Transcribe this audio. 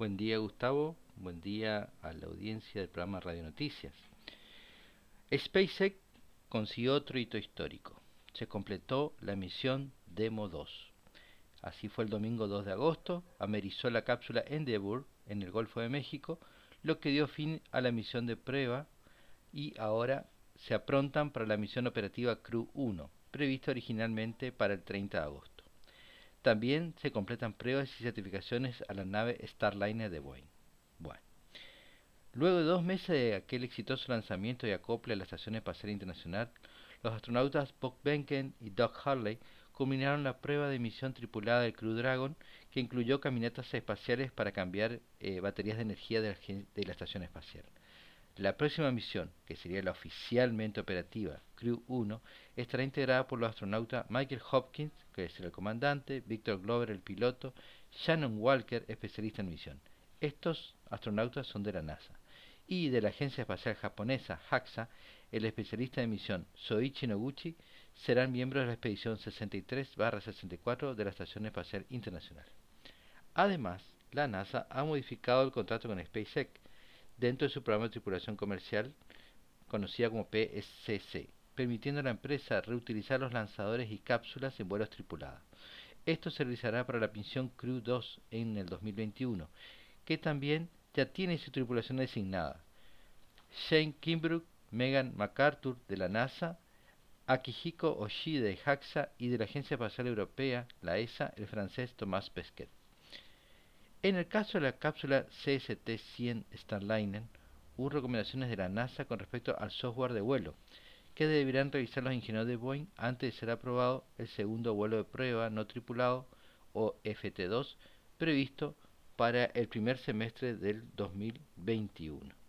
Buen día Gustavo, buen día a la audiencia del programa Radio Noticias. SpaceX consiguió otro hito histórico. Se completó la misión Demo 2. Así fue el domingo 2 de agosto, amerizó la cápsula Endeavour en el Golfo de México, lo que dio fin a la misión de prueba y ahora se aprontan para la misión operativa Crew 1, prevista originalmente para el 30 de agosto. También se completan pruebas y certificaciones a la nave Starliner de Boeing. Bueno. Luego de dos meses de aquel exitoso lanzamiento y acople a la Estación Espacial Internacional, los astronautas Bob Behnken y Doug Harley culminaron la prueba de misión tripulada del Crew Dragon, que incluyó caminatas espaciales para cambiar eh, baterías de energía de la Estación Espacial. La próxima misión, que sería la oficialmente operativa Crew 1, estará integrada por los astronautas Michael Hopkins, que es el comandante, Victor Glover, el piloto, Shannon Walker, especialista en misión. Estos astronautas son de la NASA. Y de la Agencia Espacial Japonesa, JAXA, el especialista de misión Soichi Noguchi, serán miembros de la expedición 63-64 de la Estación Espacial Internacional. Además, la NASA ha modificado el contrato con SpaceX, dentro de su programa de tripulación comercial conocida como PSC, permitiendo a la empresa reutilizar los lanzadores y cápsulas en vuelos tripulados. Esto se realizará para la misión Crew 2 en el 2021, que también ya tiene su tripulación designada. Shane Kimbrough, Megan MacArthur de la NASA, Akihiko Oshii de JAXA y de la Agencia Espacial Europea, la ESA, el francés Thomas Pesquet. En el caso de la cápsula CST-100 Starliner, hubo recomendaciones de la NASA con respecto al software de vuelo, que deberán revisar los ingenieros de Boeing antes de ser aprobado el segundo vuelo de prueba no tripulado o FT2 previsto para el primer semestre del 2021.